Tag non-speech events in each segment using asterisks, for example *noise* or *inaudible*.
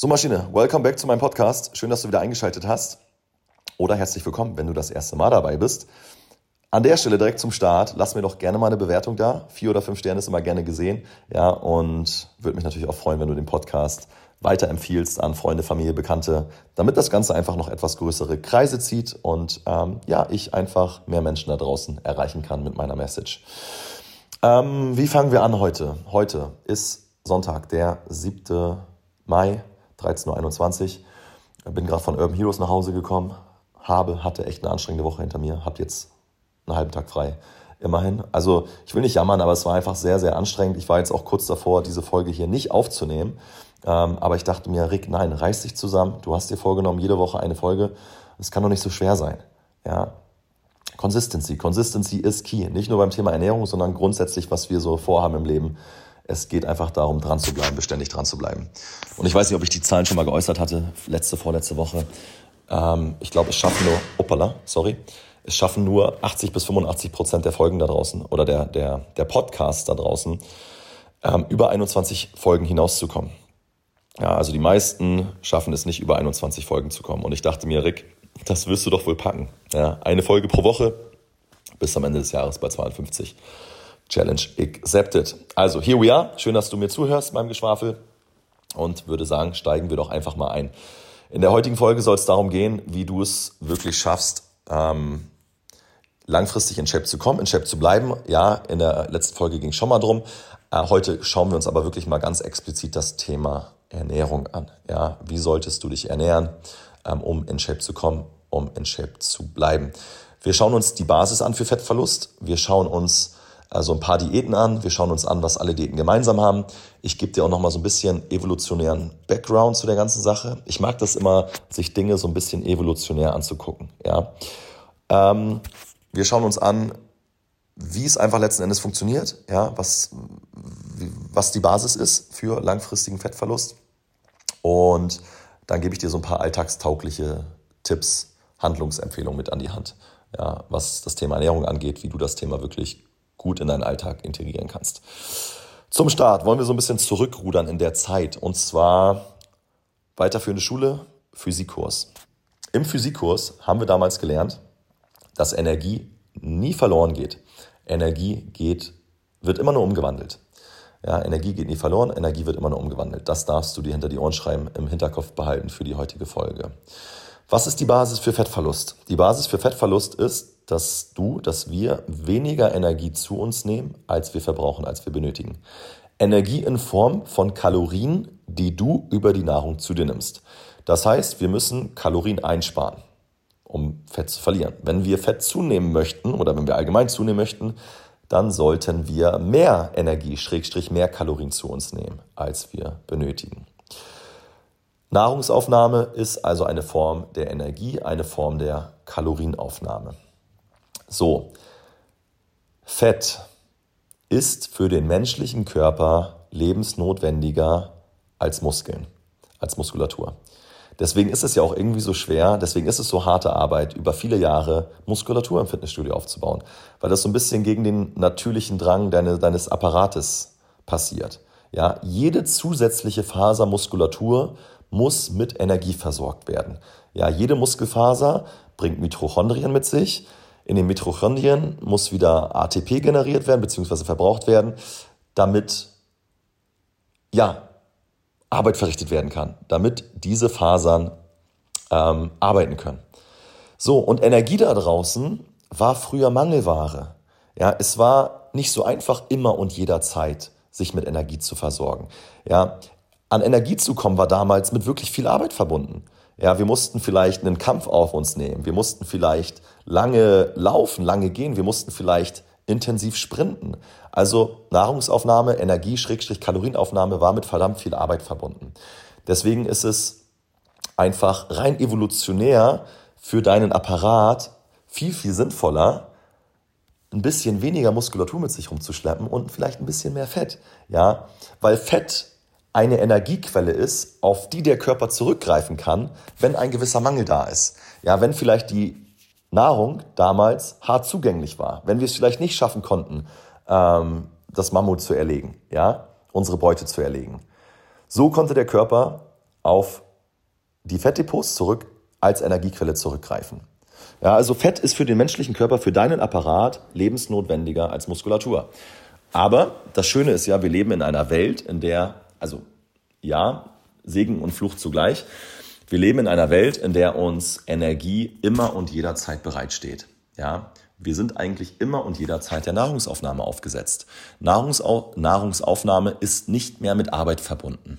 So Maschine, welcome back zu meinem Podcast. Schön, dass du wieder eingeschaltet hast. Oder herzlich willkommen, wenn du das erste Mal dabei bist. An der Stelle direkt zum Start, lass mir doch gerne mal eine Bewertung da. Vier oder fünf Sterne ist immer gerne gesehen. Ja, und würde mich natürlich auch freuen, wenn du den Podcast weiterempfiehlst an Freunde, Familie, Bekannte, damit das Ganze einfach noch etwas größere Kreise zieht und ähm, ja, ich einfach mehr Menschen da draußen erreichen kann mit meiner Message. Ähm, wie fangen wir an heute? Heute ist Sonntag, der 7. Mai 13.21 Uhr. Bin gerade von Urban Heroes nach Hause gekommen, habe, hatte echt eine anstrengende Woche hinter mir, habe jetzt einen halben Tag frei. Immerhin. Also ich will nicht jammern, aber es war einfach sehr, sehr anstrengend. Ich war jetzt auch kurz davor, diese Folge hier nicht aufzunehmen. Ähm, aber ich dachte mir, Rick, nein, reiß dich zusammen. Du hast dir vorgenommen, jede Woche eine Folge. Es kann doch nicht so schwer sein. Ja. Consistency. Consistency ist key. Nicht nur beim Thema Ernährung, sondern grundsätzlich, was wir so vorhaben im Leben. Es geht einfach darum, dran zu bleiben, beständig dran zu bleiben. Und ich weiß nicht, ob ich die Zahlen schon mal geäußert hatte, letzte, vorletzte Woche. Ähm, ich glaube, es schaffen nur, opala, sorry, es schaffen nur 80 bis 85 Prozent der Folgen da draußen oder der, der, der Podcasts da draußen, ähm, über 21 Folgen hinauszukommen. Ja, also die meisten schaffen es nicht, über 21 Folgen zu kommen. Und ich dachte mir, Rick, das wirst du doch wohl packen. Ja, eine Folge pro Woche bis am Ende des Jahres bei 52. Challenge accepted. Also, here we are. Schön, dass du mir zuhörst beim Geschwafel und würde sagen, steigen wir doch einfach mal ein. In der heutigen Folge soll es darum gehen, wie du es wirklich schaffst, ähm, langfristig in Shape zu kommen, in Shape zu bleiben. Ja, in der letzten Folge ging es schon mal drum. Äh, heute schauen wir uns aber wirklich mal ganz explizit das Thema Ernährung an. Ja, wie solltest du dich ernähren, ähm, um in Shape zu kommen, um in Shape zu bleiben? Wir schauen uns die Basis an für Fettverlust. Wir schauen uns also ein paar Diäten an. Wir schauen uns an, was alle Diäten gemeinsam haben. Ich gebe dir auch noch mal so ein bisschen evolutionären Background zu der ganzen Sache. Ich mag das immer, sich Dinge so ein bisschen evolutionär anzugucken. Ja. Ähm, wir schauen uns an, wie es einfach letzten Endes funktioniert, ja, was, was die Basis ist für langfristigen Fettverlust. Und dann gebe ich dir so ein paar alltagstaugliche Tipps, Handlungsempfehlungen mit an die Hand, ja, was das Thema Ernährung angeht, wie du das Thema wirklich gut in deinen Alltag integrieren kannst. Zum Start wollen wir so ein bisschen zurückrudern in der Zeit und zwar weiterführende Schule, Physikkurs. Im Physikkurs haben wir damals gelernt, dass Energie nie verloren geht. Energie geht, wird immer nur umgewandelt. Ja, Energie geht nie verloren, Energie wird immer nur umgewandelt. Das darfst du dir hinter die Ohren schreiben, im Hinterkopf behalten für die heutige Folge. Was ist die Basis für Fettverlust? Die Basis für Fettverlust ist, dass du, dass wir weniger Energie zu uns nehmen, als wir verbrauchen, als wir benötigen. Energie in Form von Kalorien, die du über die Nahrung zu dir nimmst. Das heißt, wir müssen Kalorien einsparen, um Fett zu verlieren. Wenn wir Fett zunehmen möchten oder wenn wir allgemein zunehmen möchten, dann sollten wir mehr Energie, Schrägstrich mehr Kalorien zu uns nehmen, als wir benötigen. Nahrungsaufnahme ist also eine Form der Energie, eine Form der Kalorienaufnahme. So, Fett ist für den menschlichen Körper lebensnotwendiger als Muskeln, als Muskulatur. Deswegen ist es ja auch irgendwie so schwer, deswegen ist es so harte Arbeit, über viele Jahre Muskulatur im Fitnessstudio aufzubauen, weil das so ein bisschen gegen den natürlichen Drang deine, deines Apparates passiert. Ja, jede zusätzliche Faser Muskulatur muss mit Energie versorgt werden. Ja, jede Muskelfaser bringt Mitochondrien mit sich. In den Mitochondrien muss wieder ATP generiert werden bzw. verbraucht werden, damit ja, Arbeit verrichtet werden kann, damit diese Fasern ähm, arbeiten können. So, und Energie da draußen war früher Mangelware. Ja, es war nicht so einfach immer und jederzeit sich mit Energie zu versorgen. Ja, an Energie zu kommen war damals mit wirklich viel Arbeit verbunden. Ja, wir mussten vielleicht einen Kampf auf uns nehmen. Wir mussten vielleicht lange laufen, lange gehen. Wir mussten vielleicht intensiv sprinten. Also Nahrungsaufnahme, Energie, Schrägstrich, Kalorienaufnahme war mit verdammt viel Arbeit verbunden. Deswegen ist es einfach rein evolutionär für deinen Apparat viel, viel sinnvoller, ein bisschen weniger Muskulatur mit sich rumzuschleppen und vielleicht ein bisschen mehr Fett. Ja, weil Fett eine Energiequelle ist, auf die der Körper zurückgreifen kann, wenn ein gewisser Mangel da ist. Ja, wenn vielleicht die Nahrung damals hart zugänglich war, wenn wir es vielleicht nicht schaffen konnten, ähm, das Mammut zu erlegen, ja, unsere Beute zu erlegen. So konnte der Körper auf die Fettdepots zurück als Energiequelle zurückgreifen. Ja, also Fett ist für den menschlichen Körper, für deinen Apparat lebensnotwendiger als Muskulatur. Aber das Schöne ist ja, wir leben in einer Welt, in der, also ja, Segen und Fluch zugleich. Wir leben in einer Welt, in der uns Energie immer und jederzeit bereitsteht. Ja, wir sind eigentlich immer und jederzeit der Nahrungsaufnahme aufgesetzt. Nahrungsau Nahrungsaufnahme ist nicht mehr mit Arbeit verbunden.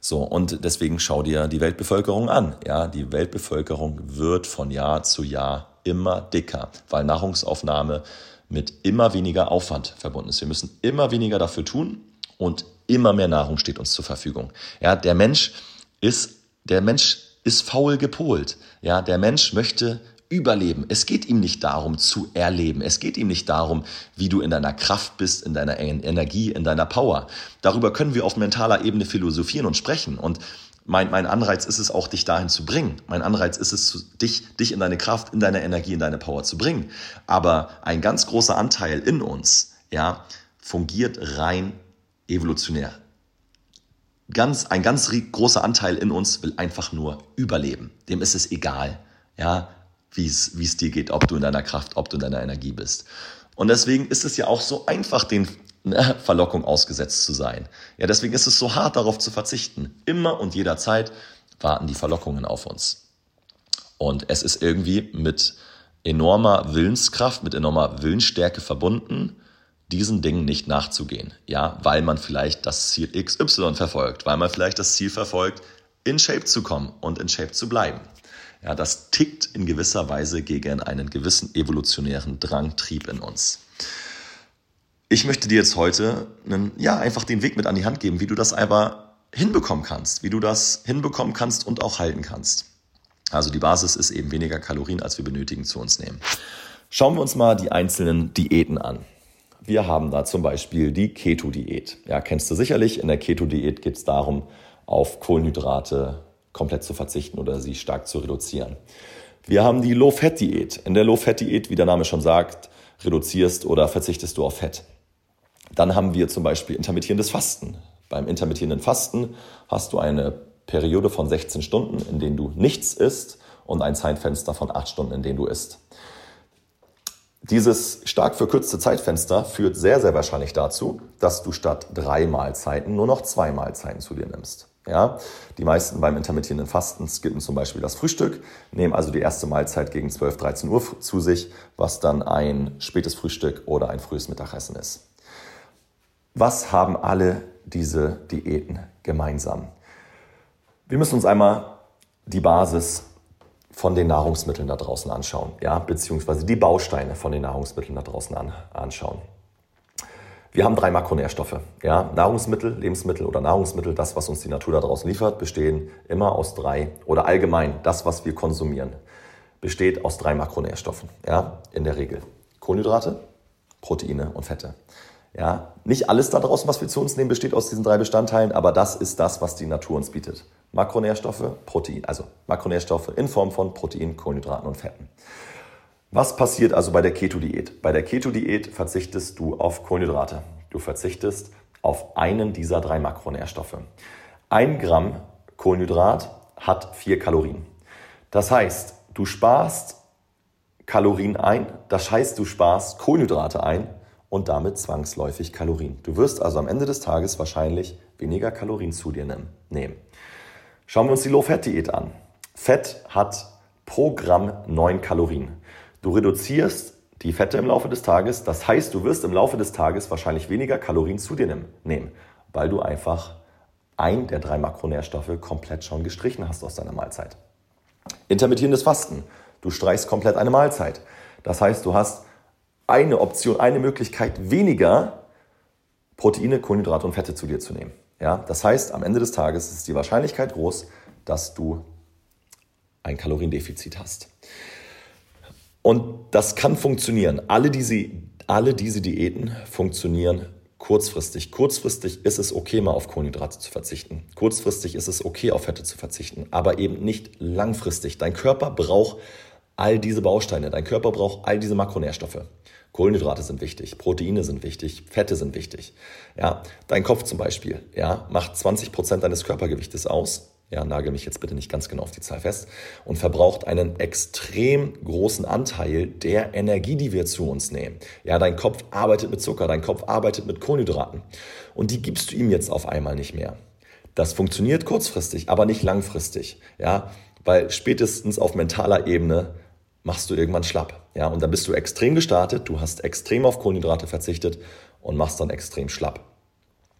So, und deswegen schau dir die Weltbevölkerung an. Ja, die Weltbevölkerung wird von Jahr zu Jahr immer dicker, weil Nahrungsaufnahme mit immer weniger Aufwand verbunden ist. Wir müssen immer weniger dafür tun und immer mehr Nahrung steht uns zur Verfügung. Ja, der Mensch ist, der Mensch ist faul gepolt. Ja, der Mensch möchte überleben. Es geht ihm nicht darum zu erleben. Es geht ihm nicht darum, wie du in deiner Kraft bist, in deiner Energie, in deiner Power. Darüber können wir auf mentaler Ebene philosophieren und sprechen. Und mein, mein Anreiz ist es auch, dich dahin zu bringen. Mein Anreiz ist es, dich, dich in deine Kraft, in deine Energie, in deine Power zu bringen. Aber ein ganz großer Anteil in uns, ja, fungiert rein evolutionär. Ganz, ein ganz großer Anteil in uns will einfach nur überleben. Dem ist es egal, ja, wie es, dir geht, ob du in deiner Kraft, ob du in deiner Energie bist. Und deswegen ist es ja auch so einfach, den ne, Verlockung ausgesetzt zu sein. Ja, deswegen ist es so hart, darauf zu verzichten. Immer und jederzeit warten die Verlockungen auf uns. Und es ist irgendwie mit enormer Willenskraft, mit enormer Willensstärke verbunden, diesen Dingen nicht nachzugehen. Ja, weil man vielleicht das Ziel XY verfolgt, weil man vielleicht das Ziel verfolgt, in Shape zu kommen und in Shape zu bleiben. Ja, das tickt in gewisser Weise gegen einen gewissen evolutionären Drangtrieb in uns. Ich möchte dir jetzt heute einen, ja, einfach den Weg mit an die Hand geben, wie du das aber hinbekommen kannst, wie du das hinbekommen kannst und auch halten kannst. Also die Basis ist eben weniger Kalorien, als wir benötigen, zu uns nehmen. Schauen wir uns mal die einzelnen Diäten an. Wir haben da zum Beispiel die Keto-Diät. Ja, kennst du sicherlich. In der Keto-Diät geht es darum, auf Kohlenhydrate, komplett zu verzichten oder sie stark zu reduzieren. Wir haben die Low-Fat-Diät. In der Low-Fat-Diät, wie der Name schon sagt, reduzierst oder verzichtest du auf Fett. Dann haben wir zum Beispiel intermittierendes Fasten. Beim intermittierenden Fasten hast du eine Periode von 16 Stunden, in denen du nichts isst und ein Zeitfenster von 8 Stunden, in denen du isst. Dieses stark verkürzte Zeitfenster führt sehr, sehr wahrscheinlich dazu, dass du statt drei Mahlzeiten nur noch zwei Mahlzeiten zu dir nimmst. Ja, die meisten beim intermittierenden Fasten skippen zum Beispiel das Frühstück, nehmen also die erste Mahlzeit gegen 12, 13 Uhr zu sich, was dann ein spätes Frühstück oder ein frühes Mittagessen ist. Was haben alle diese Diäten gemeinsam? Wir müssen uns einmal die Basis von den Nahrungsmitteln da draußen anschauen, ja, beziehungsweise die Bausteine von den Nahrungsmitteln da draußen an, anschauen. Wir haben drei Makronährstoffe. Ja? Nahrungsmittel, Lebensmittel oder Nahrungsmittel, das, was uns die Natur da draußen liefert, bestehen immer aus drei oder allgemein das, was wir konsumieren, besteht aus drei Makronährstoffen. Ja? In der Regel Kohlenhydrate, Proteine und Fette. Ja? Nicht alles da draußen, was wir zu uns nehmen, besteht aus diesen drei Bestandteilen, aber das ist das, was die Natur uns bietet. Makronährstoffe, Protein, also Makronährstoffe in Form von Protein, Kohlenhydraten und Fetten. Was passiert also bei der Keto-Diät? Bei der Keto-Diät verzichtest du auf Kohlenhydrate. Du verzichtest auf einen dieser drei Makronährstoffe. Ein Gramm Kohlenhydrat hat vier Kalorien. Das heißt, du sparst Kalorien ein, das heißt, du sparst Kohlenhydrate ein und damit zwangsläufig Kalorien. Du wirst also am Ende des Tages wahrscheinlich weniger Kalorien zu dir nehmen. Schauen wir uns die Low-Fat-Diät an. Fett hat pro Gramm 9 Kalorien. Du reduzierst die Fette im Laufe des Tages. Das heißt, du wirst im Laufe des Tages wahrscheinlich weniger Kalorien zu dir nehmen, weil du einfach ein der drei Makronährstoffe komplett schon gestrichen hast aus deiner Mahlzeit. Intermittierendes Fasten. Du streichst komplett eine Mahlzeit. Das heißt, du hast eine Option, eine Möglichkeit weniger Proteine, Kohlenhydrate und Fette zu dir zu nehmen. Ja, das heißt, am Ende des Tages ist die Wahrscheinlichkeit groß, dass du ein Kaloriendefizit hast. Und das kann funktionieren. Alle diese, alle diese Diäten funktionieren kurzfristig. Kurzfristig ist es okay, mal auf Kohlenhydrate zu verzichten. Kurzfristig ist es okay, auf Fette zu verzichten, aber eben nicht langfristig. Dein Körper braucht all diese Bausteine. Dein Körper braucht all diese Makronährstoffe. Kohlenhydrate sind wichtig, Proteine sind wichtig, Fette sind wichtig. Ja, dein Kopf zum Beispiel, ja, macht 20 Prozent deines Körpergewichtes aus. ja, nagel mich jetzt bitte nicht ganz genau auf die Zahl fest, und verbraucht einen extrem großen Anteil der Energie, die wir zu uns nehmen. Ja, dein Kopf arbeitet mit Zucker, dein Kopf arbeitet mit Kohlenhydraten. Und die gibst du ihm jetzt auf einmal nicht mehr. Das funktioniert kurzfristig, aber nicht langfristig. Ja, weil spätestens auf mentaler Ebene machst du irgendwann schlapp. Ja, und dann bist du extrem gestartet, du hast extrem auf Kohlenhydrate verzichtet und machst dann extrem schlapp.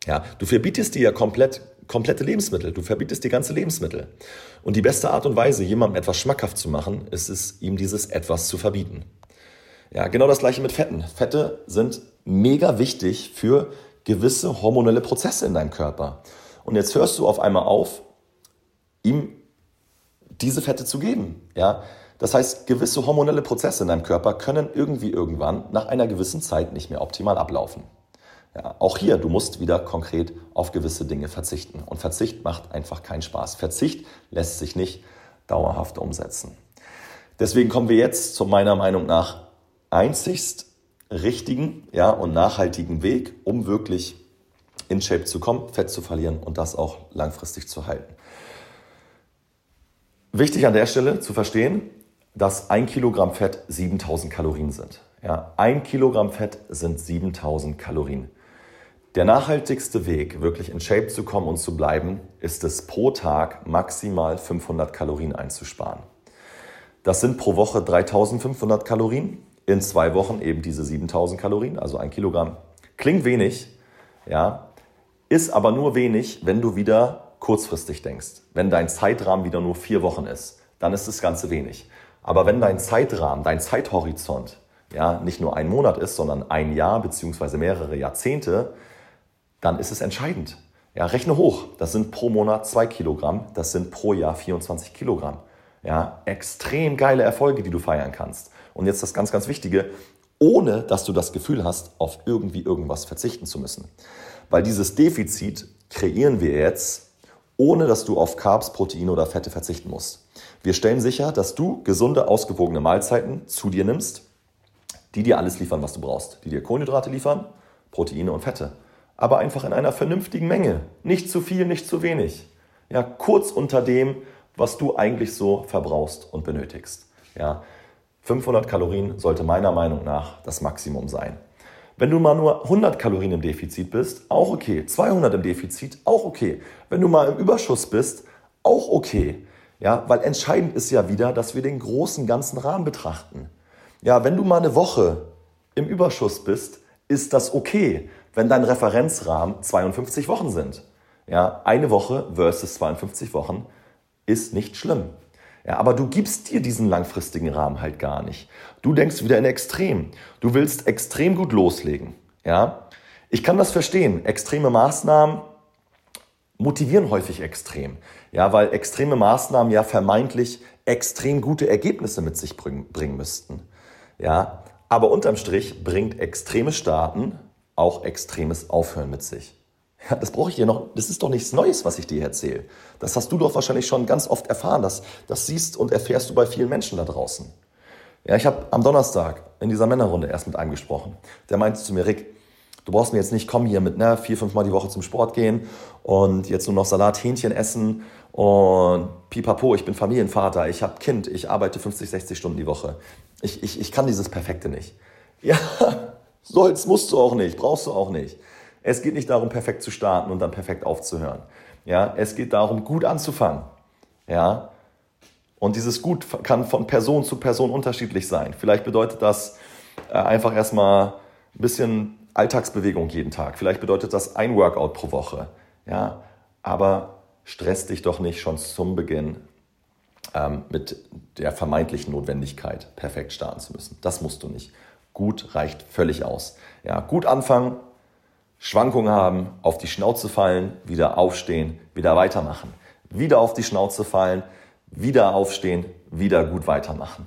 Ja, du verbietest dir ja komplett komplette Lebensmittel. Du verbietest die ganze Lebensmittel. Und die beste Art und Weise, jemandem etwas schmackhaft zu machen, ist es, ihm dieses etwas zu verbieten. Ja, genau das gleiche mit Fetten. Fette sind mega wichtig für gewisse hormonelle Prozesse in deinem Körper. Und jetzt hörst du auf einmal auf, ihm diese Fette zu geben. Ja? Das heißt, gewisse hormonelle Prozesse in deinem Körper können irgendwie irgendwann nach einer gewissen Zeit nicht mehr optimal ablaufen. Ja, auch hier, du musst wieder konkret auf gewisse Dinge verzichten. Und Verzicht macht einfach keinen Spaß. Verzicht lässt sich nicht dauerhaft umsetzen. Deswegen kommen wir jetzt zu meiner Meinung nach einzigst richtigen ja, und nachhaltigen Weg, um wirklich in Shape zu kommen, Fett zu verlieren und das auch langfristig zu halten. Wichtig an der Stelle zu verstehen, dass ein Kilogramm Fett 7000 Kalorien sind. Ja, ein Kilogramm Fett sind 7000 Kalorien. Der nachhaltigste Weg, wirklich in Shape zu kommen und zu bleiben, ist es pro Tag maximal 500 Kalorien einzusparen. Das sind pro Woche 3500 Kalorien, in zwei Wochen eben diese 7000 Kalorien, also ein Kilogramm. Klingt wenig, ja, ist aber nur wenig, wenn du wieder kurzfristig denkst. Wenn dein Zeitrahmen wieder nur vier Wochen ist, dann ist das Ganze wenig. Aber wenn dein Zeitrahmen, dein Zeithorizont ja, nicht nur ein Monat ist, sondern ein Jahr bzw. mehrere Jahrzehnte, dann ist es entscheidend. Ja, rechne hoch. Das sind pro Monat zwei Kilogramm, das sind pro Jahr 24 Kilogramm. Ja, extrem geile Erfolge, die du feiern kannst. Und jetzt das ganz, ganz Wichtige, ohne dass du das Gefühl hast, auf irgendwie irgendwas verzichten zu müssen. Weil dieses Defizit kreieren wir jetzt, ohne dass du auf Carbs, Proteine oder Fette verzichten musst. Wir stellen sicher, dass du gesunde, ausgewogene Mahlzeiten zu dir nimmst, die dir alles liefern, was du brauchst. Die dir Kohlenhydrate liefern, Proteine und Fette aber einfach in einer vernünftigen Menge. Nicht zu viel, nicht zu wenig. Ja, kurz unter dem, was du eigentlich so verbrauchst und benötigst. Ja, 500 Kalorien sollte meiner Meinung nach das Maximum sein. Wenn du mal nur 100 Kalorien im Defizit bist, auch okay. 200 im Defizit, auch okay. Wenn du mal im Überschuss bist, auch okay. Ja, weil entscheidend ist ja wieder, dass wir den großen ganzen Rahmen betrachten. Ja, wenn du mal eine Woche im Überschuss bist, ist das okay wenn dein Referenzrahmen 52 Wochen sind. Ja, eine Woche versus 52 Wochen ist nicht schlimm. Ja, aber du gibst dir diesen langfristigen Rahmen halt gar nicht. Du denkst wieder in Extrem. Du willst extrem gut loslegen. Ja, ich kann das verstehen. Extreme Maßnahmen motivieren häufig extrem. Ja, weil extreme Maßnahmen ja vermeintlich extrem gute Ergebnisse mit sich bringen, bringen müssten. Ja, aber unterm Strich bringt extreme Starten auch extremes Aufhören mit sich. Ja, das brauche ich dir noch, das ist doch nichts Neues, was ich dir erzähle. Das hast du doch wahrscheinlich schon ganz oft erfahren. Das, das siehst und erfährst du bei vielen Menschen da draußen. Ja, ich habe am Donnerstag in dieser Männerrunde erst mit einem gesprochen. Der meinte zu mir, Rick, du brauchst mir jetzt nicht kommen hier mit ne, vier, fünf Mal die Woche zum Sport gehen und jetzt nur noch Salat, Hähnchen essen und pipapo, ich bin Familienvater, ich habe Kind, ich arbeite 50, 60 Stunden die Woche. Ich, ich, ich kann dieses Perfekte nicht. *laughs* Ja, Sollst, musst du auch nicht, brauchst du auch nicht. Es geht nicht darum, perfekt zu starten und dann perfekt aufzuhören. Ja, es geht darum, gut anzufangen. Ja, und dieses Gut kann von Person zu Person unterschiedlich sein. Vielleicht bedeutet das äh, einfach erstmal ein bisschen Alltagsbewegung jeden Tag. Vielleicht bedeutet das ein Workout pro Woche. Ja, aber stress dich doch nicht schon zum Beginn ähm, mit der vermeintlichen Notwendigkeit, perfekt starten zu müssen. Das musst du nicht. Gut reicht völlig aus. Ja, gut anfangen, Schwankungen haben, auf die Schnauze fallen, wieder aufstehen, wieder weitermachen. Wieder auf die Schnauze fallen, wieder aufstehen, wieder gut weitermachen.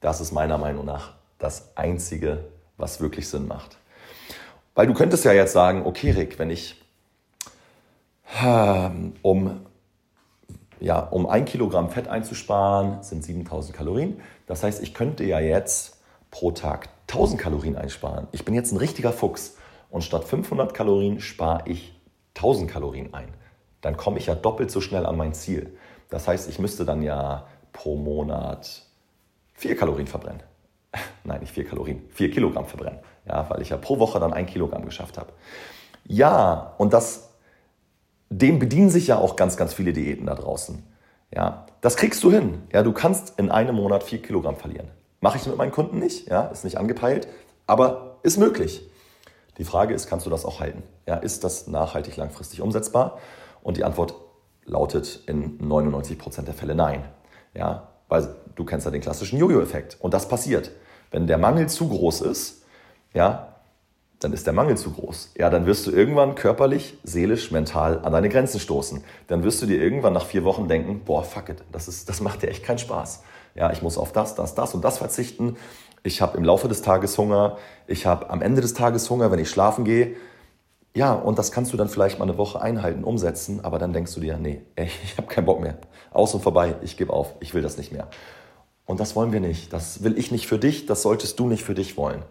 Das ist meiner Meinung nach das Einzige, was wirklich Sinn macht. Weil du könntest ja jetzt sagen, okay Rick, wenn ich ähm, um, ja, um ein Kilogramm Fett einzusparen, sind 7000 Kalorien. Das heißt, ich könnte ja jetzt pro Tag 1000 Kalorien einsparen. Ich bin jetzt ein richtiger Fuchs und statt 500 Kalorien spare ich 1000 Kalorien ein. dann komme ich ja doppelt so schnell an mein Ziel. Das heißt, ich müsste dann ja pro Monat vier Kalorien verbrennen. *laughs* Nein, nicht vier Kalorien, vier Kilogramm verbrennen. Ja, weil ich ja pro Woche dann ein Kilogramm geschafft habe. Ja, und das, dem bedienen sich ja auch ganz, ganz viele Diäten da draußen. Ja, das kriegst du hin. Ja, du kannst in einem Monat vier Kilogramm verlieren. Mache ich mit meinen Kunden nicht, ja, ist nicht angepeilt, aber ist möglich. Die Frage ist, kannst du das auch halten? Ja, ist das nachhaltig langfristig umsetzbar? Und die Antwort lautet in 99 Prozent der Fälle nein. Ja, weil du kennst ja den klassischen Jojo-Effekt. Und das passiert. Wenn der Mangel zu groß ist, ja, dann ist der Mangel zu groß. Ja, dann wirst du irgendwann körperlich, seelisch, mental an deine Grenzen stoßen. Dann wirst du dir irgendwann nach vier Wochen denken, boah, fuck it, das, ist, das macht dir echt keinen Spaß. Ja, ich muss auf das, das, das und das verzichten. Ich habe im Laufe des Tages Hunger. Ich habe am Ende des Tages Hunger, wenn ich schlafen gehe. Ja, und das kannst du dann vielleicht mal eine Woche einhalten, umsetzen, aber dann denkst du dir, nee, ey, *laughs* ich habe keinen Bock mehr. Aus und vorbei, ich gebe auf, ich will das nicht mehr. Und das wollen wir nicht. Das will ich nicht für dich, das solltest du nicht für dich wollen.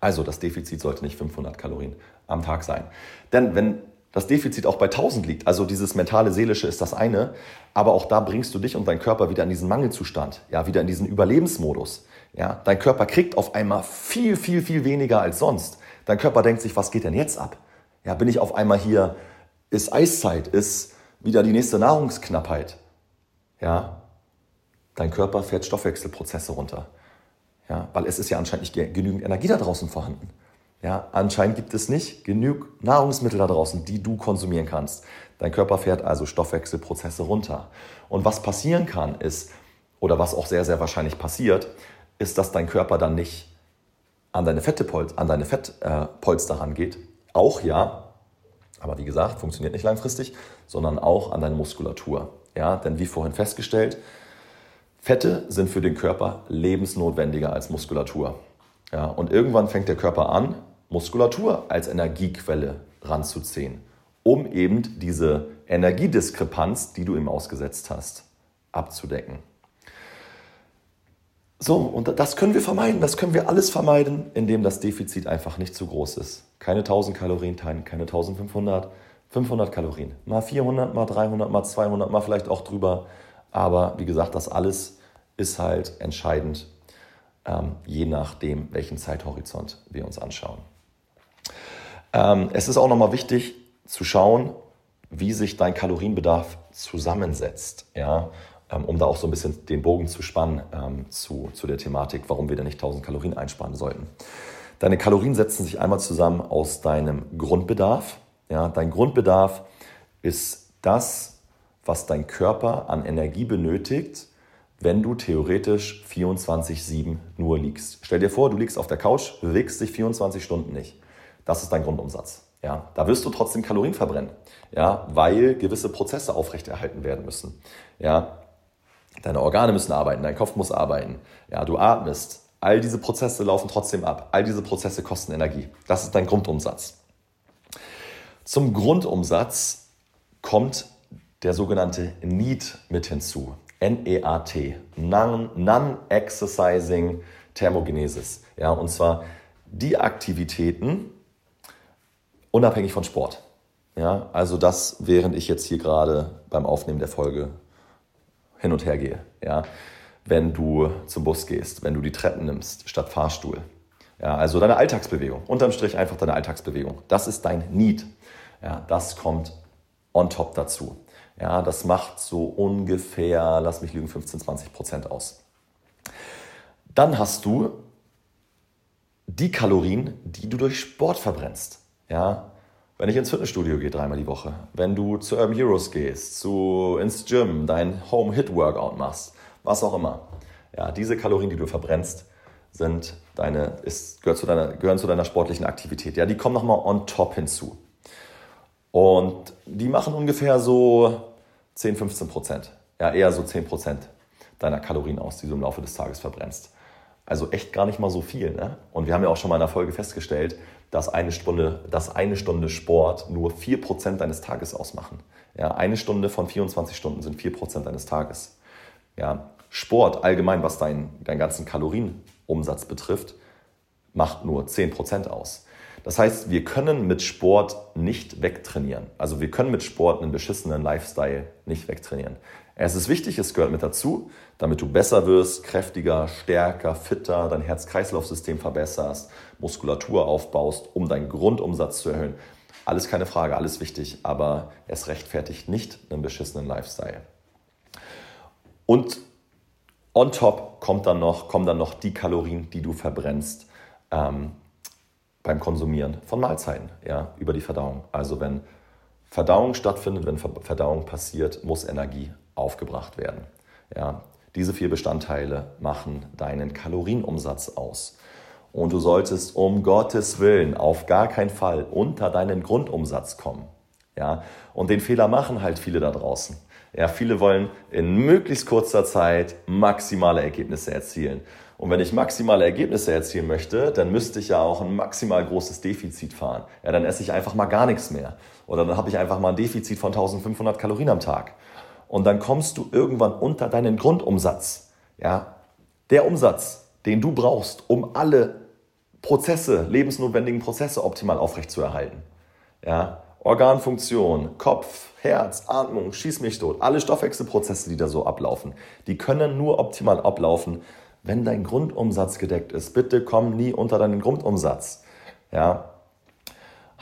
Also das Defizit sollte nicht 500 Kalorien am Tag sein. Denn wenn das Defizit auch bei 1000 liegt, also dieses mentale, seelische ist das eine, aber auch da bringst du dich und dein Körper wieder in diesen Mangelzustand, ja, wieder in diesen Überlebensmodus. Ja, dein Körper kriegt auf einmal viel, viel, viel weniger als sonst. Dein Körper denkt sich, was geht denn jetzt ab? Ja, bin ich auf einmal hier, ist Eiszeit, ist wieder die nächste Nahrungsknappheit. Ja, dein Körper fährt Stoffwechselprozesse runter. Ja, weil es ist ja anscheinend nicht genügend Energie da draußen vorhanden. Ja, anscheinend gibt es nicht genug Nahrungsmittel da draußen, die du konsumieren kannst. Dein Körper fährt also Stoffwechselprozesse runter. Und was passieren kann, ist, oder was auch sehr, sehr wahrscheinlich passiert, ist, dass dein Körper dann nicht an deine, Fette, an Fettpolster äh, rangeht. Auch ja, aber wie gesagt, funktioniert nicht langfristig, sondern auch an deine Muskulatur. Ja, denn wie vorhin festgestellt, Fette sind für den Körper lebensnotwendiger als Muskulatur. Ja, und irgendwann fängt der Körper an, Muskulatur als Energiequelle ranzuziehen, um eben diese Energiediskrepanz, die du ihm ausgesetzt hast, abzudecken. So, und das können wir vermeiden, das können wir alles vermeiden, indem das Defizit einfach nicht zu groß ist. Keine 1000 Kalorien teilen, keine 1500, 500 Kalorien. Mal 400, mal 300, mal 200, mal vielleicht auch drüber. Aber wie gesagt, das alles ist halt entscheidend, ähm, je nachdem, welchen Zeithorizont wir uns anschauen. Ähm, es ist auch nochmal wichtig zu schauen, wie sich dein Kalorienbedarf zusammensetzt, ja, ähm, um da auch so ein bisschen den Bogen zu spannen ähm, zu, zu der Thematik, warum wir denn nicht 1000 Kalorien einsparen sollten. Deine Kalorien setzen sich einmal zusammen aus deinem Grundbedarf. Ja, dein Grundbedarf ist das, was dein Körper an Energie benötigt, wenn du theoretisch 24-7 nur liegst. Stell dir vor, du liegst auf der Couch, bewegst dich 24 Stunden nicht. Das ist dein Grundumsatz. Ja, da wirst du trotzdem Kalorien verbrennen, ja, weil gewisse Prozesse aufrechterhalten werden müssen. Ja, deine Organe müssen arbeiten, dein Kopf muss arbeiten. Ja, du atmest. All diese Prozesse laufen trotzdem ab. All diese Prozesse kosten Energie. Das ist dein Grundumsatz. Zum Grundumsatz kommt der sogenannte Need mit hinzu. N-E-A-T, Non-Exercising Thermogenesis. Ja, und zwar die Aktivitäten unabhängig von Sport. Ja, also das, während ich jetzt hier gerade beim Aufnehmen der Folge hin und her gehe. Ja, wenn du zum Bus gehst, wenn du die Treppen nimmst statt Fahrstuhl. Ja, also deine Alltagsbewegung. Unterm Strich einfach deine Alltagsbewegung. Das ist dein Need. Ja, das kommt on top dazu. Ja, das macht so ungefähr, lass mich lügen, 15, 20 Prozent aus. Dann hast du die Kalorien, die du durch Sport verbrennst. Ja, wenn ich ins Fitnessstudio gehe dreimal die Woche, wenn du zu Urban Heroes gehst, zu, ins Gym, dein Home-Hit-Workout machst, was auch immer. Ja, diese Kalorien, die du verbrennst, sind deine, ist, gehört zu deiner, gehören zu deiner sportlichen Aktivität. Ja, die kommen nochmal on top hinzu. Und die machen ungefähr so 10, 15 Prozent. Ja, eher so 10 Prozent deiner Kalorien aus, die du im Laufe des Tages verbrennst. Also echt gar nicht mal so viel. Ne? Und wir haben ja auch schon mal in der Folge festgestellt, dass eine Stunde, dass eine Stunde Sport nur 4 Prozent deines Tages ausmachen. Ja, eine Stunde von 24 Stunden sind 4 Prozent deines Tages. Ja, Sport allgemein, was deinen dein ganzen Kalorienumsatz betrifft, macht nur 10 Prozent aus. Das heißt, wir können mit Sport nicht wegtrainieren. Also wir können mit Sport einen beschissenen Lifestyle nicht wegtrainieren. Es ist wichtig, es gehört mit dazu, damit du besser wirst, kräftiger, stärker, fitter, dein Herz-Kreislauf-System verbesserst, Muskulatur aufbaust, um deinen Grundumsatz zu erhöhen. Alles keine Frage, alles wichtig, aber es rechtfertigt nicht einen beschissenen Lifestyle. Und on top kommt dann noch, kommen dann noch die Kalorien, die du verbrennst ähm, beim Konsumieren von Mahlzeiten, ja, über die Verdauung. Also wenn Verdauung stattfindet, wenn Verdauung passiert, muss Energie aufgebracht werden. Ja, diese vier Bestandteile machen deinen Kalorienumsatz aus. Und du solltest um Gottes Willen auf gar keinen Fall unter deinen Grundumsatz kommen. Ja, und den Fehler machen halt viele da draußen. Ja, viele wollen in möglichst kurzer Zeit maximale Ergebnisse erzielen. Und wenn ich maximale Ergebnisse erzielen möchte, dann müsste ich ja auch ein maximal großes Defizit fahren. Ja, dann esse ich einfach mal gar nichts mehr. Oder dann habe ich einfach mal ein Defizit von 1500 Kalorien am Tag. Und dann kommst du irgendwann unter deinen Grundumsatz. Ja, der Umsatz, den du brauchst, um alle Prozesse, lebensnotwendigen Prozesse optimal aufrechtzuerhalten. Ja, Organfunktion, Kopf, Herz, Atmung, schieß mich tot, alle Stoffwechselprozesse, die da so ablaufen, die können nur optimal ablaufen, wenn dein Grundumsatz gedeckt ist. Bitte komm nie unter deinen Grundumsatz. Ja,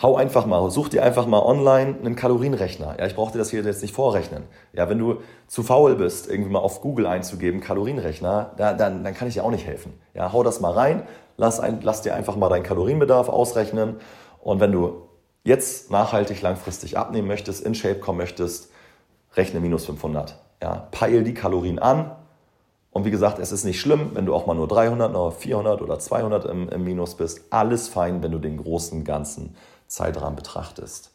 hau einfach mal, such dir einfach mal online einen Kalorienrechner. Ja, ich brauche dir das hier jetzt nicht vorrechnen. Ja, wenn du zu faul bist, irgendwie mal auf Google einzugeben, Kalorienrechner, da, dann, dann kann ich dir auch nicht helfen. Ja, hau das mal rein, lass, ein, lass dir einfach mal deinen Kalorienbedarf ausrechnen. Und wenn du jetzt nachhaltig langfristig abnehmen möchtest, in Shape kommen möchtest, rechne minus 500. Ja, peil die Kalorien an. Und wie gesagt, es ist nicht schlimm, wenn du auch mal nur 300, nur 400 oder 200 im, im Minus bist. Alles fein, wenn du den großen Ganzen Zeitrahmen betrachtest.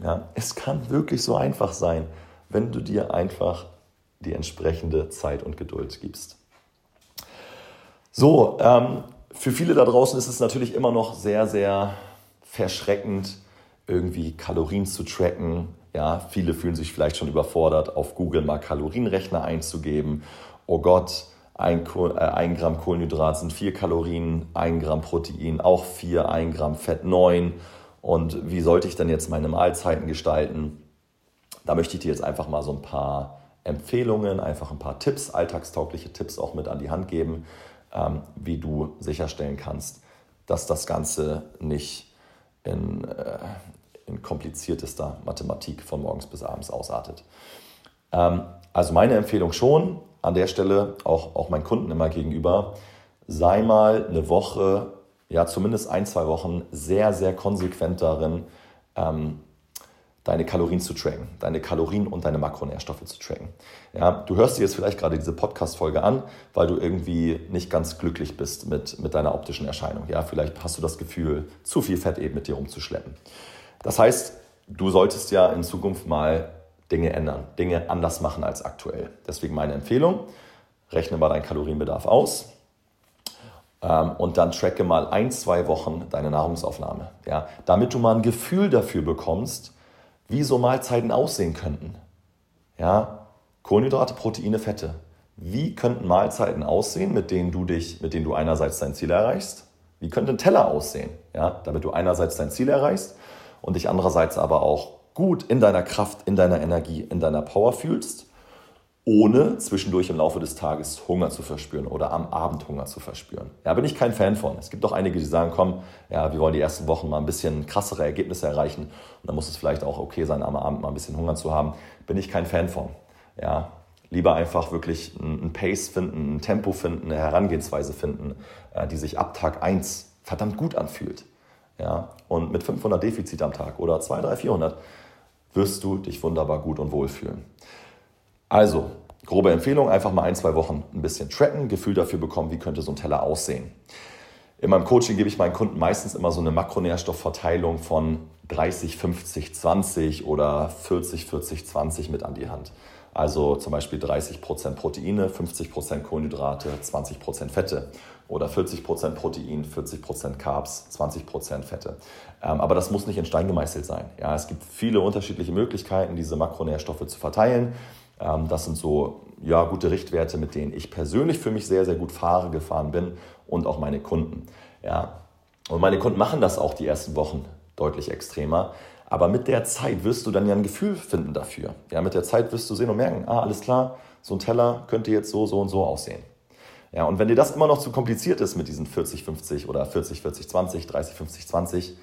Ja, es kann wirklich so einfach sein, wenn du dir einfach die entsprechende Zeit und Geduld gibst. So, ähm, für viele da draußen ist es natürlich immer noch sehr, sehr verschreckend, irgendwie Kalorien zu tracken. Ja, viele fühlen sich vielleicht schon überfordert, auf Google mal Kalorienrechner einzugeben. Oh Gott, ein, äh, ein Gramm Kohlenhydrat sind vier Kalorien, ein Gramm Protein auch vier, ein Gramm Fett neun und wie sollte ich denn jetzt meine Mahlzeiten gestalten? Da möchte ich dir jetzt einfach mal so ein paar Empfehlungen, einfach ein paar Tipps, alltagstaugliche Tipps auch mit an die Hand geben, ähm, wie du sicherstellen kannst, dass das Ganze nicht in, äh, in kompliziertester Mathematik von morgens bis abends ausartet. Ähm, also meine Empfehlung schon an der Stelle, auch, auch meinen Kunden immer gegenüber, sei mal eine Woche ja zumindest ein, zwei Wochen sehr, sehr konsequent darin, ähm, deine Kalorien zu tracken, deine Kalorien und deine Makronährstoffe zu tracken. Ja, du hörst dir jetzt vielleicht gerade diese Podcast-Folge an, weil du irgendwie nicht ganz glücklich bist mit, mit deiner optischen Erscheinung. Ja, vielleicht hast du das Gefühl, zu viel Fett eben mit dir rumzuschleppen. Das heißt, du solltest ja in Zukunft mal Dinge ändern, Dinge anders machen als aktuell. Deswegen meine Empfehlung, rechne mal deinen Kalorienbedarf aus, ähm, und dann tracke mal ein, zwei Wochen deine Nahrungsaufnahme. Ja, damit du mal ein Gefühl dafür bekommst, wie so Mahlzeiten aussehen könnten. Ja, Kohlenhydrate, Proteine, Fette. Wie könnten Mahlzeiten aussehen, mit denen du dich, mit denen du einerseits dein Ziel erreichst? Wie könnte ein Teller aussehen, ja, damit du einerseits dein Ziel erreichst und dich andererseits aber auch gut in deiner Kraft, in deiner Energie, in deiner Power fühlst ohne zwischendurch im Laufe des Tages Hunger zu verspüren oder am Abend Hunger zu verspüren. Ja, bin ich kein Fan von. Es gibt auch einige, die sagen, komm, ja, wir wollen die ersten Wochen mal ein bisschen krassere Ergebnisse erreichen und dann muss es vielleicht auch okay sein, am Abend mal ein bisschen Hunger zu haben. Bin ich kein Fan von. Ja, lieber einfach wirklich ein Pace finden, ein Tempo finden, eine Herangehensweise finden, äh, die sich ab Tag 1 verdammt gut anfühlt. Ja, und mit 500 Defizit am Tag oder 2, 3, 400 wirst du dich wunderbar gut und wohl fühlen. Also, grobe Empfehlung, einfach mal ein, zwei Wochen ein bisschen tracken, Gefühl dafür bekommen, wie könnte so ein Teller aussehen. In meinem Coaching gebe ich meinen Kunden meistens immer so eine Makronährstoffverteilung von 30, 50, 20 oder 40, 40, 20 mit an die Hand. Also zum Beispiel 30% Proteine, 50% Kohlenhydrate, 20% Fette oder 40% Protein, 40% Carbs, 20% Fette. Ähm, aber das muss nicht in Stein gemeißelt sein. Ja, es gibt viele unterschiedliche Möglichkeiten, diese Makronährstoffe zu verteilen. Ähm, das sind so ja, gute Richtwerte, mit denen ich persönlich für mich sehr, sehr gut fahre, gefahren bin und auch meine Kunden. Ja. Und meine Kunden machen das auch die ersten Wochen deutlich extremer. Aber mit der Zeit wirst du dann ja ein Gefühl finden dafür. Ja, mit der Zeit wirst du sehen und merken, ah, alles klar, so ein Teller könnte jetzt so, so und so aussehen. Ja, und wenn dir das immer noch zu kompliziert ist mit diesen 40, 50 oder 40, 40, 20, 30, 50, 20,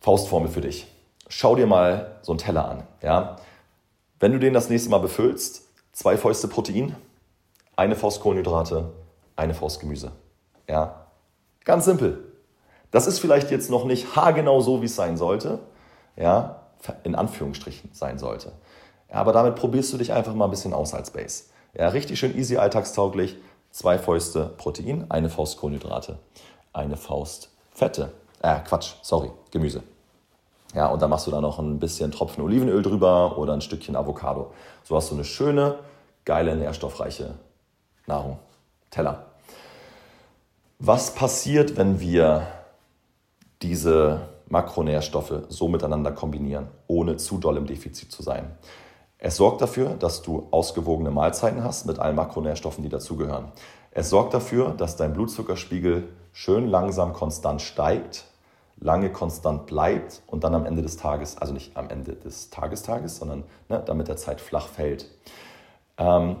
Faustformel für dich. Schau dir mal so einen Teller an. Ja? Wenn du den das nächste Mal befüllst, zwei Fäuste Protein, eine Faust Kohlenhydrate, eine Faust Gemüse. Ja? Ganz simpel. Das ist vielleicht jetzt noch nicht haargenau so, wie es sein sollte, ja, in Anführungsstrichen sein sollte. Ja, aber damit probierst du dich einfach mal ein bisschen aus als Base. Ja, richtig schön easy, alltagstauglich. Zwei Fäuste Protein, eine Faust Kohlenhydrate, eine Faust Fette. Äh, Quatsch, sorry, Gemüse. Ja, und dann machst du da noch ein bisschen Tropfen Olivenöl drüber oder ein Stückchen Avocado. So hast du eine schöne, geile, nährstoffreiche Nahrung. Teller. Was passiert, wenn wir diese Makronährstoffe so miteinander kombinieren, ohne zu doll im Defizit zu sein? Es sorgt dafür, dass du ausgewogene Mahlzeiten hast mit allen Makronährstoffen, die dazugehören. Es sorgt dafür, dass dein Blutzuckerspiegel schön langsam konstant steigt, lange konstant bleibt und dann am Ende des Tages, also nicht am Ende des Tagestages, sondern ne, damit der Zeit flach fällt. Ähm,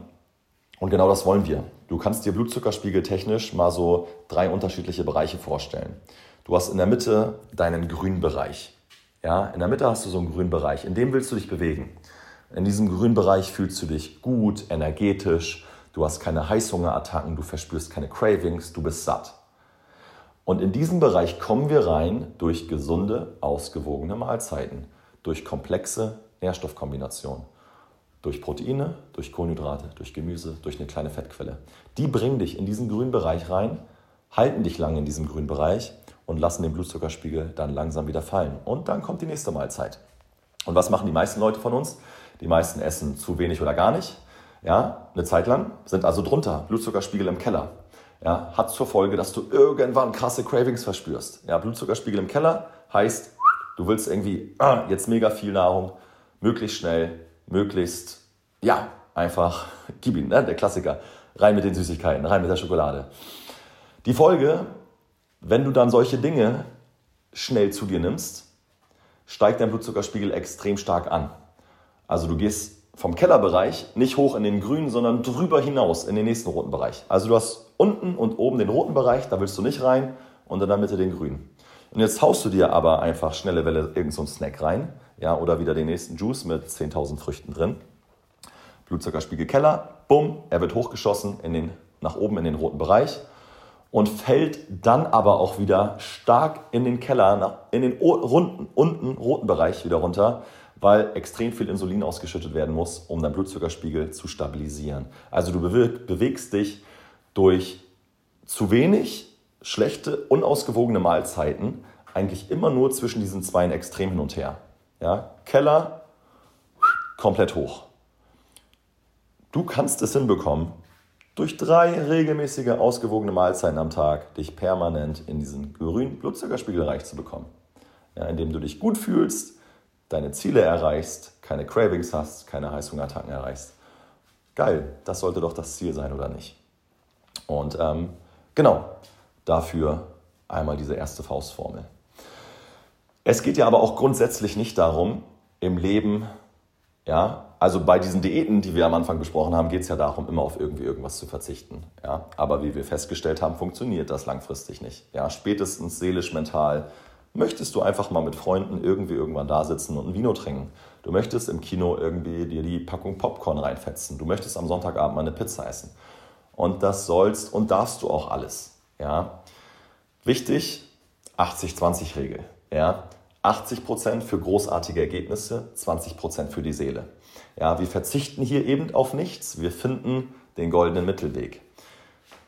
und genau das wollen wir. Du kannst dir Blutzuckerspiegel technisch mal so drei unterschiedliche Bereiche vorstellen. Du hast in der Mitte deinen grünen Bereich. Ja, in der Mitte hast du so einen grünen Bereich, in dem willst du dich bewegen. In diesem grünen Bereich fühlst du dich gut, energetisch, du hast keine Heißhungerattacken, du verspürst keine Cravings, du bist satt. Und in diesen Bereich kommen wir rein durch gesunde, ausgewogene Mahlzeiten, durch komplexe Nährstoffkombinationen, durch Proteine, durch Kohlenhydrate, durch Gemüse, durch eine kleine Fettquelle. Die bringen dich in diesen grünen Bereich rein, halten dich lange in diesem grünen Bereich und lassen den Blutzuckerspiegel dann langsam wieder fallen. Und dann kommt die nächste Mahlzeit. Und was machen die meisten Leute von uns? Die meisten essen zu wenig oder gar nicht. Ja, eine Zeit lang sind also drunter, Blutzuckerspiegel im Keller. Ja, hat zur Folge, dass du irgendwann krasse Cravings verspürst. Ja, Blutzuckerspiegel im Keller heißt, du willst irgendwie ah, jetzt mega viel Nahrung, möglichst schnell, möglichst, ja, einfach, gib ihn, ne? der Klassiker. Rein mit den Süßigkeiten, rein mit der Schokolade. Die Folge, wenn du dann solche Dinge schnell zu dir nimmst, steigt dein Blutzuckerspiegel extrem stark an. Also du gehst vom Kellerbereich nicht hoch in den grünen, sondern drüber hinaus in den nächsten roten Bereich. Also du hast unten und oben den roten Bereich, da willst du nicht rein und in der Mitte den grünen. Und jetzt haust du dir aber einfach schnelle Welle irgendeinen so Snack rein, ja, oder wieder den nächsten Juice mit 10.000 Früchten drin. Blutzuckerspiegel Keller, bumm, er wird hochgeschossen in den, nach oben in den roten Bereich und fällt dann aber auch wieder stark in den Keller, in den runden, unten roten Bereich wieder runter, weil extrem viel Insulin ausgeschüttet werden muss, um deinen Blutzuckerspiegel zu stabilisieren. Also du bewegst dich durch zu wenig, schlechte, unausgewogene Mahlzeiten eigentlich immer nur zwischen diesen zwei Extremen hin und her. Ja? Keller, komplett hoch. Du kannst es hinbekommen, durch drei regelmäßige, ausgewogene Mahlzeiten am Tag dich permanent in diesen grünen Blutzuckerspiegelbereich zu bekommen. Ja, indem du dich gut fühlst, deine Ziele erreichst, keine Cravings hast, keine Heißhungerattacken erreichst. Geil, das sollte doch das Ziel sein, oder nicht? Und ähm, genau, dafür einmal diese erste Faustformel. Es geht ja aber auch grundsätzlich nicht darum, im Leben, ja, also bei diesen Diäten, die wir am Anfang besprochen haben, geht es ja darum, immer auf irgendwie irgendwas zu verzichten. Ja, aber wie wir festgestellt haben, funktioniert das langfristig nicht. Ja, spätestens seelisch, mental möchtest du einfach mal mit Freunden irgendwie irgendwann da sitzen und ein Vino trinken. Du möchtest im Kino irgendwie dir die Packung Popcorn reinfetzen. Du möchtest am Sonntagabend mal eine Pizza essen. Und das sollst und darfst du auch alles. Ja? Wichtig, 80-20-Regel. Ja? 80% für großartige Ergebnisse, 20% für die Seele. Ja, wir verzichten hier eben auf nichts. Wir finden den goldenen Mittelweg.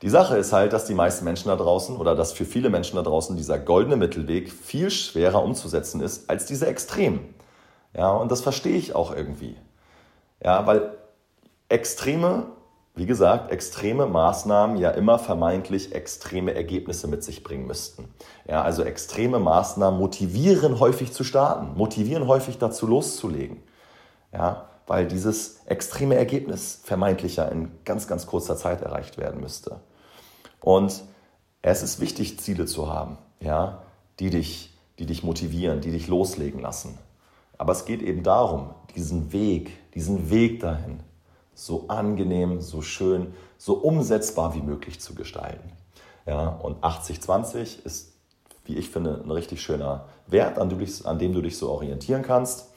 Die Sache ist halt, dass die meisten Menschen da draußen oder dass für viele Menschen da draußen dieser goldene Mittelweg viel schwerer umzusetzen ist als diese Extremen. Ja, und das verstehe ich auch irgendwie. Ja, weil extreme, wie gesagt, extreme Maßnahmen ja immer vermeintlich extreme Ergebnisse mit sich bringen müssten. Ja, also extreme Maßnahmen motivieren häufig zu starten, motivieren häufig dazu loszulegen. Ja, weil dieses extreme Ergebnis vermeintlich ja in ganz, ganz kurzer Zeit erreicht werden müsste. Und es ist wichtig, Ziele zu haben. ja, die dich, die dich motivieren, die dich loslegen lassen. Aber es geht eben darum, diesen Weg, diesen Weg dahin so angenehm, so schön, so umsetzbar wie möglich zu gestalten. Ja, und 80-20 ist, wie ich finde, ein richtig schöner Wert, an, dich, an dem du dich so orientieren kannst.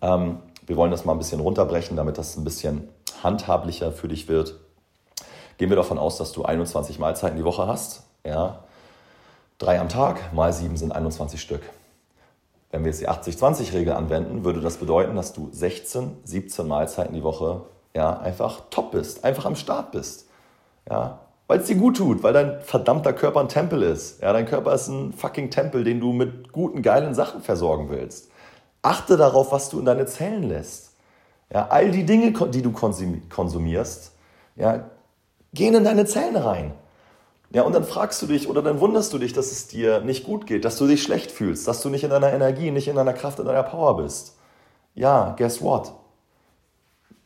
Ähm, wir wollen das mal ein bisschen runterbrechen, damit das ein bisschen handhablicher für dich wird. Gehen wir davon aus, dass du 21 Mahlzeiten die Woche hast. Ja, drei am Tag mal sieben sind 21 Stück. Wenn wir jetzt die 80-20-Regel anwenden, würde das bedeuten, dass du 16, 17 Mahlzeiten die Woche ja, einfach top bist, einfach am Start bist. Ja, weil es dir gut tut, weil dein verdammter Körper ein Tempel ist. Ja, dein Körper ist ein fucking Tempel, den du mit guten, geilen Sachen versorgen willst. Achte darauf, was du in deine Zellen lässt. Ja, all die Dinge, die du konsumierst, ja, gehen in deine Zellen rein. Ja, und dann fragst du dich oder dann wunderst du dich, dass es dir nicht gut geht, dass du dich schlecht fühlst, dass du nicht in deiner Energie, nicht in deiner Kraft, in deiner Power bist. Ja, guess what?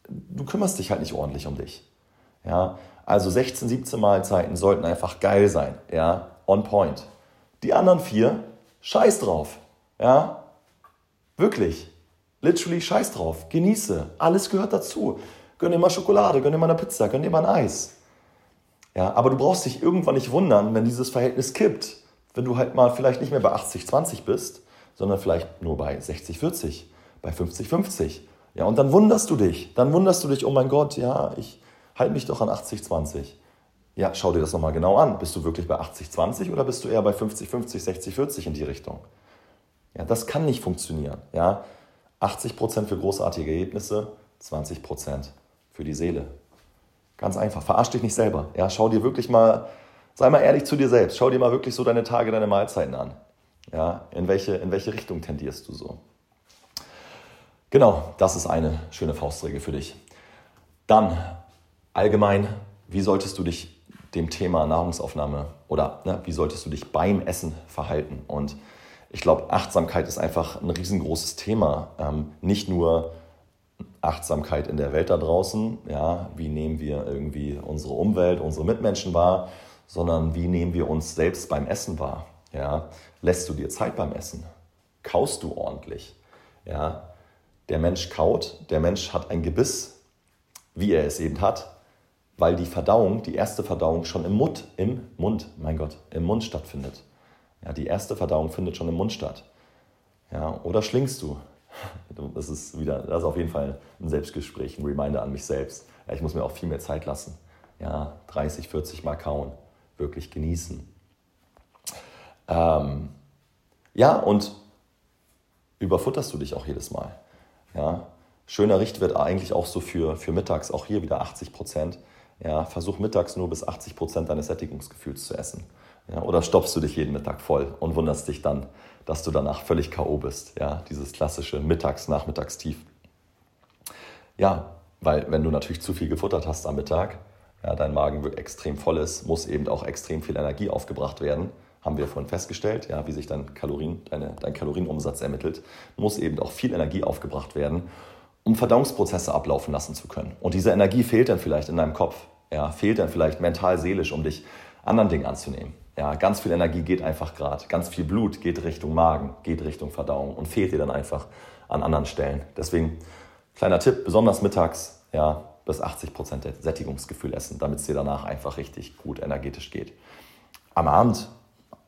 Du kümmerst dich halt nicht ordentlich um dich. Ja, also 16, 17 Mahlzeiten sollten einfach geil sein. Ja, on point. Die anderen vier, scheiß drauf. Ja, wirklich. Literally scheiß drauf. Genieße. Alles gehört dazu. Gönn dir mal Schokolade, gönn dir mal eine Pizza, gönn dir mal ein Eis. Ja, aber du brauchst dich irgendwann nicht wundern, wenn dieses Verhältnis kippt. Wenn du halt mal vielleicht nicht mehr bei 80-20 bist, sondern vielleicht nur bei 60-40, bei 50-50. Ja, und dann wunderst du dich. Dann wunderst du dich, oh mein Gott, ja, ich halte mich doch an 80-20. Ja, schau dir das nochmal genau an. Bist du wirklich bei 80-20 oder bist du eher bei 50-50, 60-40 in die Richtung? Ja, das kann nicht funktionieren. Ja, 80% für großartige Ergebnisse, 20% für die Seele. Ganz einfach. Verarsch dich nicht selber. Ja, schau dir wirklich mal, sei mal ehrlich zu dir selbst. Schau dir mal wirklich so deine Tage, deine Mahlzeiten an. Ja, in welche, in welche Richtung tendierst du so? Genau, das ist eine schöne Faustregel für dich. Dann allgemein, wie solltest du dich dem Thema Nahrungsaufnahme oder ne, wie solltest du dich beim Essen verhalten? Und ich glaube, Achtsamkeit ist einfach ein riesengroßes Thema. Ähm, nicht nur Achtsamkeit in der Welt da draußen, ja, wie nehmen wir irgendwie unsere Umwelt, unsere Mitmenschen wahr, sondern wie nehmen wir uns selbst beim Essen wahr, ja. Lässt du dir Zeit beim Essen? Kaust du ordentlich, ja. Der Mensch kaut, der Mensch hat ein Gebiss, wie er es eben hat, weil die Verdauung, die erste Verdauung schon im Mund, im Mund, mein Gott, im Mund stattfindet. Ja, die erste Verdauung findet schon im Mund statt. Ja, oder schlingst du? *laughs* Das ist wieder, das ist auf jeden Fall ein Selbstgespräch, ein Reminder an mich selbst. Ich muss mir auch viel mehr Zeit lassen. Ja, 30, 40 Mal kauen, wirklich genießen. Ähm, ja, und überfutterst du dich auch jedes Mal. Ja, schöner Richtwert eigentlich auch so für, für mittags, auch hier wieder 80 Prozent. Ja, versuch mittags nur bis 80 Prozent deines Sättigungsgefühls zu essen. Ja, oder stopfst du dich jeden Mittag voll und wunderst dich dann, dass du danach völlig K.O. bist. Ja, dieses klassische Mittags-Nachmittagstief. Ja, weil wenn du natürlich zu viel gefuttert hast am Mittag, ja, dein Magen wird extrem voll ist, muss eben auch extrem viel Energie aufgebracht werden. Haben wir vorhin festgestellt, ja, wie sich dein, Kalorien, deine, dein Kalorienumsatz ermittelt, muss eben auch viel Energie aufgebracht werden, um Verdauungsprozesse ablaufen lassen zu können. Und diese Energie fehlt dann vielleicht in deinem Kopf, ja, fehlt dann vielleicht mental, seelisch, um dich anderen Dingen anzunehmen. Ja, ganz viel Energie geht einfach gerade. Ganz viel Blut geht Richtung Magen, geht Richtung Verdauung und fehlt dir dann einfach an anderen Stellen. Deswegen, kleiner Tipp, besonders mittags, ja, bis 80 Prozent Sättigungsgefühl essen, damit es dir danach einfach richtig gut energetisch geht. Am Abend,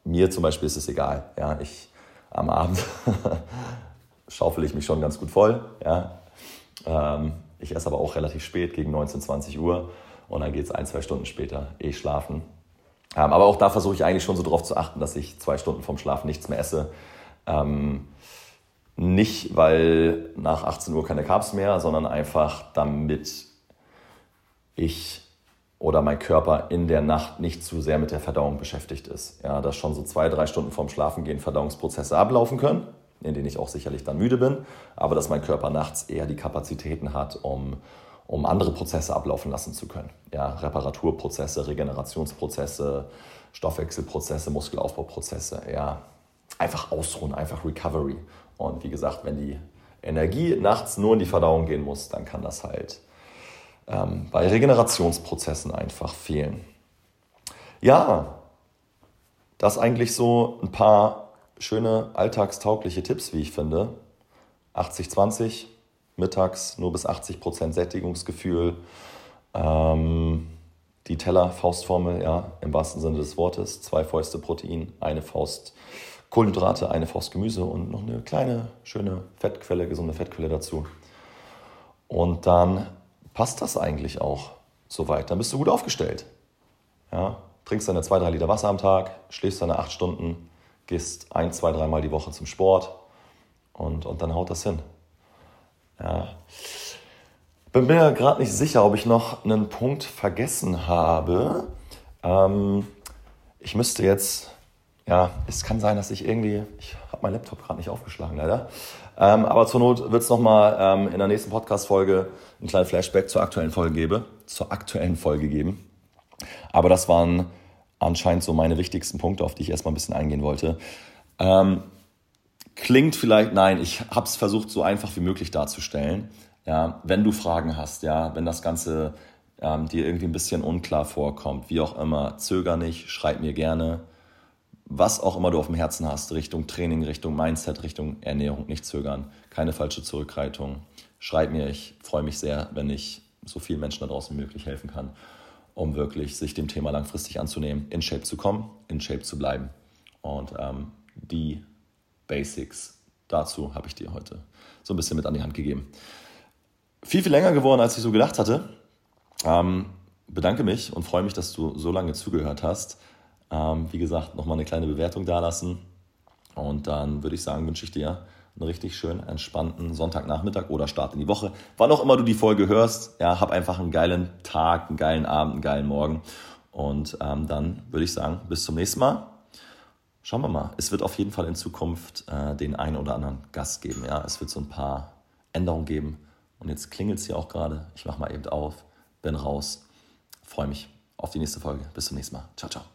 mir zum Beispiel ist es egal. Ja, ich, am Abend *laughs* schaufel ich mich schon ganz gut voll. Ja. Ähm, ich esse aber auch relativ spät, gegen 19, 20 Uhr. Und dann geht es ein, zwei Stunden später eh schlafen. Ähm, aber auch da versuche ich eigentlich schon so darauf zu achten, dass ich zwei Stunden vorm Schlafen nichts mehr esse. Ähm, nicht, weil nach 18 Uhr keine Carbs mehr, sondern einfach, damit ich oder mein Körper in der Nacht nicht zu sehr mit der Verdauung beschäftigt ist. Ja, dass schon so zwei, drei Stunden vorm Schlafengehen Verdauungsprozesse ablaufen können, in denen ich auch sicherlich dann müde bin, aber dass mein Körper nachts eher die Kapazitäten hat, um um andere Prozesse ablaufen lassen zu können. Ja, Reparaturprozesse, Regenerationsprozesse, Stoffwechselprozesse, Muskelaufbauprozesse. Ja, einfach ausruhen, einfach Recovery. Und wie gesagt, wenn die Energie nachts nur in die Verdauung gehen muss, dann kann das halt ähm, bei Regenerationsprozessen einfach fehlen. Ja, Das eigentlich so ein paar schöne alltagstaugliche Tipps, wie ich finde. 80-20, mittags nur bis 80% Sättigungsgefühl. Ähm, die Teller-Faustformel, ja, im wahrsten Sinne des Wortes. Zwei Fäuste Protein, eine Faust Kohlenhydrate, eine Faust Gemüse und noch eine kleine, schöne Fettquelle, gesunde Fettquelle dazu. Und dann passt das eigentlich auch soweit. Dann bist du gut aufgestellt. Ja, trinkst deine zwei, drei Liter Wasser am Tag, schläfst deine acht Stunden, gehst ein, zwei, dreimal die Woche zum Sport und, und dann haut das hin. Ja. Bin mir gerade nicht sicher, ob ich noch einen Punkt vergessen habe. Ähm, ich müsste jetzt, ja, es kann sein, dass ich irgendwie, ich habe meinen Laptop gerade nicht aufgeschlagen, leider. Ähm, aber zur Not wird es nochmal ähm, in der nächsten Podcast-Folge einen kleinen Flashback zur aktuellen Folge geben, zur aktuellen Folge geben. Aber das waren anscheinend so meine wichtigsten Punkte, auf die ich erstmal ein bisschen eingehen wollte. Ähm, klingt vielleicht, nein, ich habe es versucht, so einfach wie möglich darzustellen. Ja, wenn du Fragen hast, ja, wenn das Ganze ähm, dir irgendwie ein bisschen unklar vorkommt, wie auch immer, zöger nicht, schreib mir gerne. Was auch immer du auf dem Herzen hast, Richtung Training, Richtung Mindset, Richtung Ernährung, nicht zögern. Keine falsche Zurückhaltung. Schreib mir, ich freue mich sehr, wenn ich so vielen Menschen da draußen wie möglich helfen kann, um wirklich sich dem Thema langfristig anzunehmen, in Shape zu kommen, in Shape zu bleiben. Und ähm, die Basics dazu habe ich dir heute so ein bisschen mit an die Hand gegeben viel, viel länger geworden, als ich so gedacht hatte. Ähm, bedanke mich und freue mich, dass du so lange zugehört hast. Ähm, wie gesagt, nochmal eine kleine Bewertung dalassen. Und dann würde ich sagen, wünsche ich dir einen richtig schönen, entspannten Sonntagnachmittag oder Start in die Woche. Wann auch immer du die Folge hörst, ja, hab einfach einen geilen Tag, einen geilen Abend, einen geilen Morgen. Und ähm, dann würde ich sagen, bis zum nächsten Mal. Schauen wir mal. Es wird auf jeden Fall in Zukunft äh, den einen oder anderen Gast geben. Ja, es wird so ein paar Änderungen geben. Und jetzt klingelt es hier auch gerade. Ich mache mal eben auf, bin raus. Freue mich auf die nächste Folge. Bis zum nächsten Mal. Ciao, ciao.